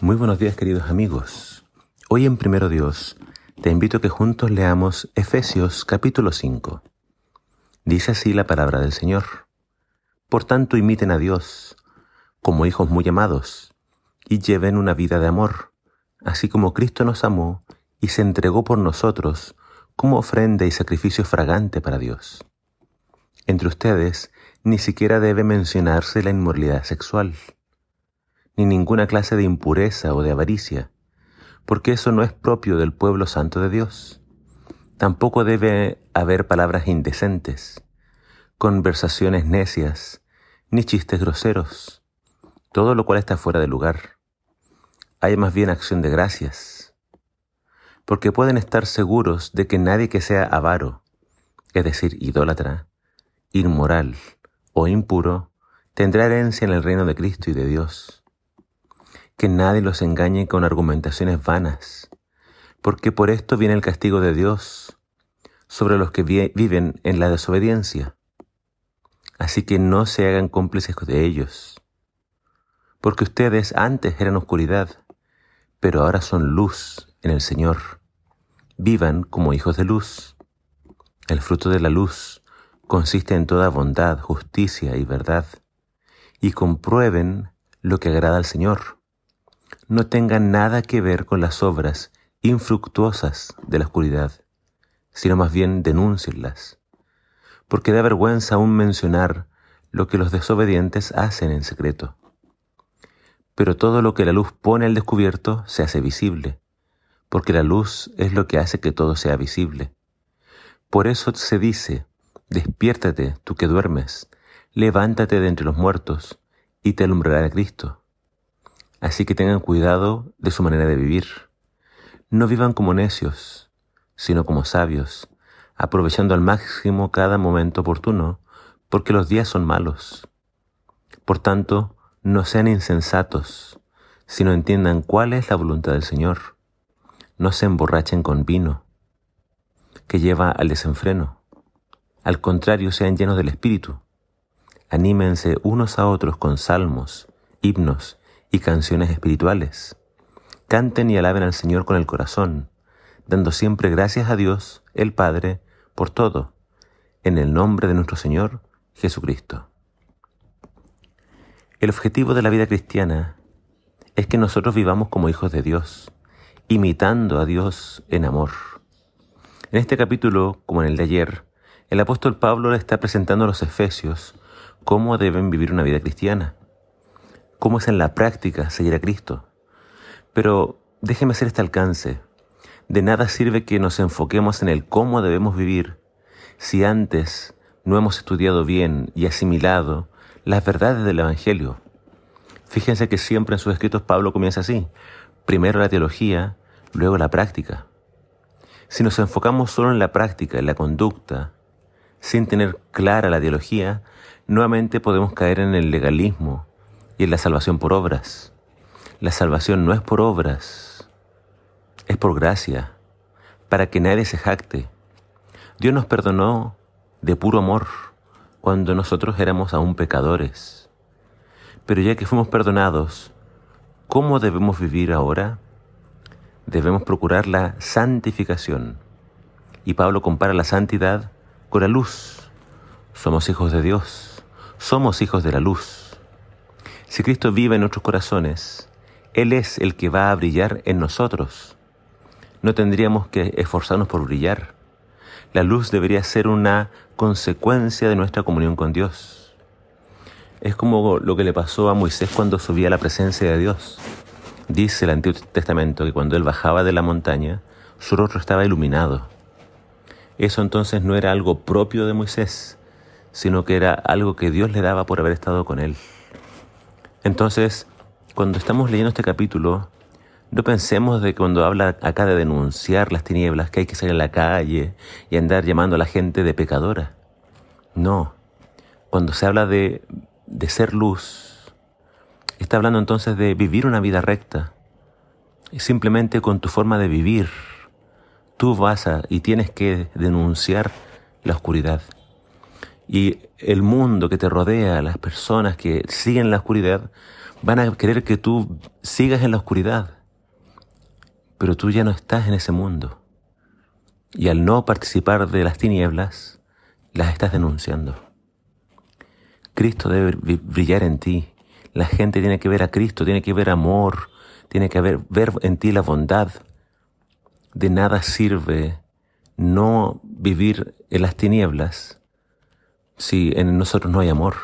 Muy buenos días queridos amigos. Hoy en Primero Dios te invito que juntos leamos Efesios capítulo 5. Dice así la palabra del Señor. Por tanto imiten a Dios como hijos muy amados y lleven una vida de amor, así como Cristo nos amó y se entregó por nosotros como ofrenda y sacrificio fragante para Dios. Entre ustedes ni siquiera debe mencionarse la inmoralidad sexual ni ninguna clase de impureza o de avaricia, porque eso no es propio del pueblo santo de Dios. Tampoco debe haber palabras indecentes, conversaciones necias, ni chistes groseros, todo lo cual está fuera de lugar. Hay más bien acción de gracias, porque pueden estar seguros de que nadie que sea avaro, es decir, idólatra, inmoral o impuro, tendrá herencia en el reino de Cristo y de Dios que nadie los engañe con argumentaciones vanas, porque por esto viene el castigo de Dios sobre los que viven en la desobediencia. Así que no se hagan cómplices de ellos, porque ustedes antes eran oscuridad, pero ahora son luz en el Señor. Vivan como hijos de luz. El fruto de la luz consiste en toda bondad, justicia y verdad, y comprueben lo que agrada al Señor no tengan nada que ver con las obras infructuosas de la oscuridad, sino más bien denúncienlas, porque da vergüenza aún mencionar lo que los desobedientes hacen en secreto. Pero todo lo que la luz pone al descubierto se hace visible, porque la luz es lo que hace que todo sea visible. Por eso se dice, despiértate tú que duermes, levántate de entre los muertos, y te alumbrará Cristo. Así que tengan cuidado de su manera de vivir. No vivan como necios, sino como sabios, aprovechando al máximo cada momento oportuno, porque los días son malos. Por tanto, no sean insensatos, sino entiendan cuál es la voluntad del Señor. No se emborrachen con vino, que lleva al desenfreno. Al contrario, sean llenos del Espíritu. Anímense unos a otros con salmos, himnos y canciones espirituales. Canten y alaben al Señor con el corazón, dando siempre gracias a Dios, el Padre, por todo, en el nombre de nuestro Señor Jesucristo. El objetivo de la vida cristiana es que nosotros vivamos como hijos de Dios, imitando a Dios en amor. En este capítulo, como en el de ayer, el apóstol Pablo le está presentando a los efesios cómo deben vivir una vida cristiana cómo es en la práctica seguir a Cristo. Pero déjeme hacer este alcance. De nada sirve que nos enfoquemos en el cómo debemos vivir si antes no hemos estudiado bien y asimilado las verdades del Evangelio. Fíjense que siempre en sus escritos Pablo comienza así. Primero la teología, luego la práctica. Si nos enfocamos solo en la práctica, en la conducta, sin tener clara la teología, nuevamente podemos caer en el legalismo y en la salvación por obras. La salvación no es por obras, es por gracia, para que nadie se jacte. Dios nos perdonó de puro amor cuando nosotros éramos aún pecadores. Pero ya que fuimos perdonados, ¿cómo debemos vivir ahora? Debemos procurar la santificación. Y Pablo compara la santidad con la luz. Somos hijos de Dios, somos hijos de la luz. Si Cristo vive en nuestros corazones, Él es el que va a brillar en nosotros. No tendríamos que esforzarnos por brillar. La luz debería ser una consecuencia de nuestra comunión con Dios. Es como lo que le pasó a Moisés cuando subía a la presencia de Dios. Dice el Antiguo Testamento que cuando él bajaba de la montaña, su rostro estaba iluminado. Eso entonces no era algo propio de Moisés, sino que era algo que Dios le daba por haber estado con él. Entonces, cuando estamos leyendo este capítulo, no pensemos de cuando habla acá de denunciar las tinieblas, que hay que salir a la calle y andar llamando a la gente de pecadora. No, cuando se habla de, de ser luz, está hablando entonces de vivir una vida recta. Y simplemente con tu forma de vivir, tú vas a y tienes que denunciar la oscuridad. Y el mundo que te rodea, las personas que siguen la oscuridad, Van a querer que tú sigas en la oscuridad, pero tú ya no estás en ese mundo. Y al no participar de las tinieblas, las estás denunciando. Cristo debe brillar en ti. La gente tiene que ver a Cristo, tiene que ver amor, tiene que ver, ver en ti la bondad. De nada sirve no vivir en las tinieblas si en nosotros no hay amor.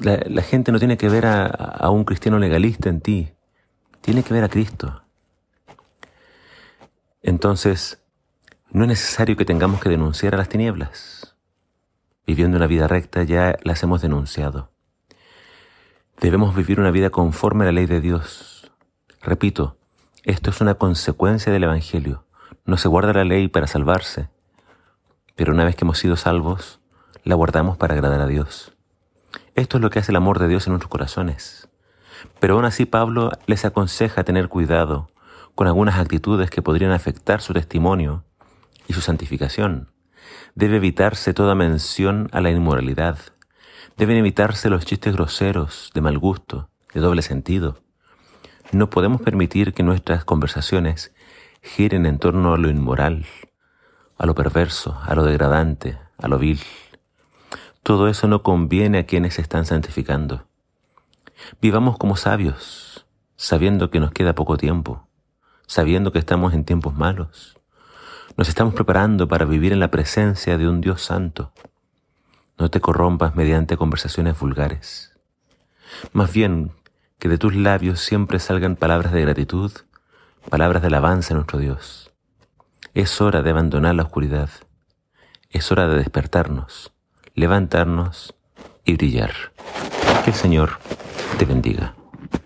La, gente no tiene que ver a, un cristiano legalista en ti, tiene que ver a Cristo. Entonces, no es necesario que tengamos que denunciar a las tinieblas. Viviendo una vida recta ya las hemos denunciado. Debemos vivir una vida conforme a la ley de Dios. Repito, esto es una consecuencia del Evangelio. No se guarda la ley para salvarse, pero una vez que hemos sido salvos, la guardamos para agradar a Dios. Esto es lo que hace el amor de Dios en nuestros corazones. Pero aún así Pablo les aconseja tener cuidado con algunas actitudes que podrían afectar su testimonio y su santificación. Debe evitarse toda mención a la inmoralidad. Deben evitarse los chistes groseros, de mal gusto, de doble sentido. No podemos permitir que nuestras conversaciones giren en torno a lo inmoral, a lo perverso, a lo degradante, a lo vil. Todo eso no conviene a quienes se están santificando. Vivamos como sabios, sabiendo que nos queda poco tiempo, sabiendo que estamos en tiempos malos. Nos estamos preparando para vivir en la presencia de un Dios santo. No te corrompas mediante conversaciones vulgares. Más bien, que de tus labios siempre salgan palabras de gratitud palabras de alabanza a nuestro Dios. Es hora de abandonar la oscuridad. Es hora de despertarnos, levantarnos y brillar. Que el Señor te bendiga.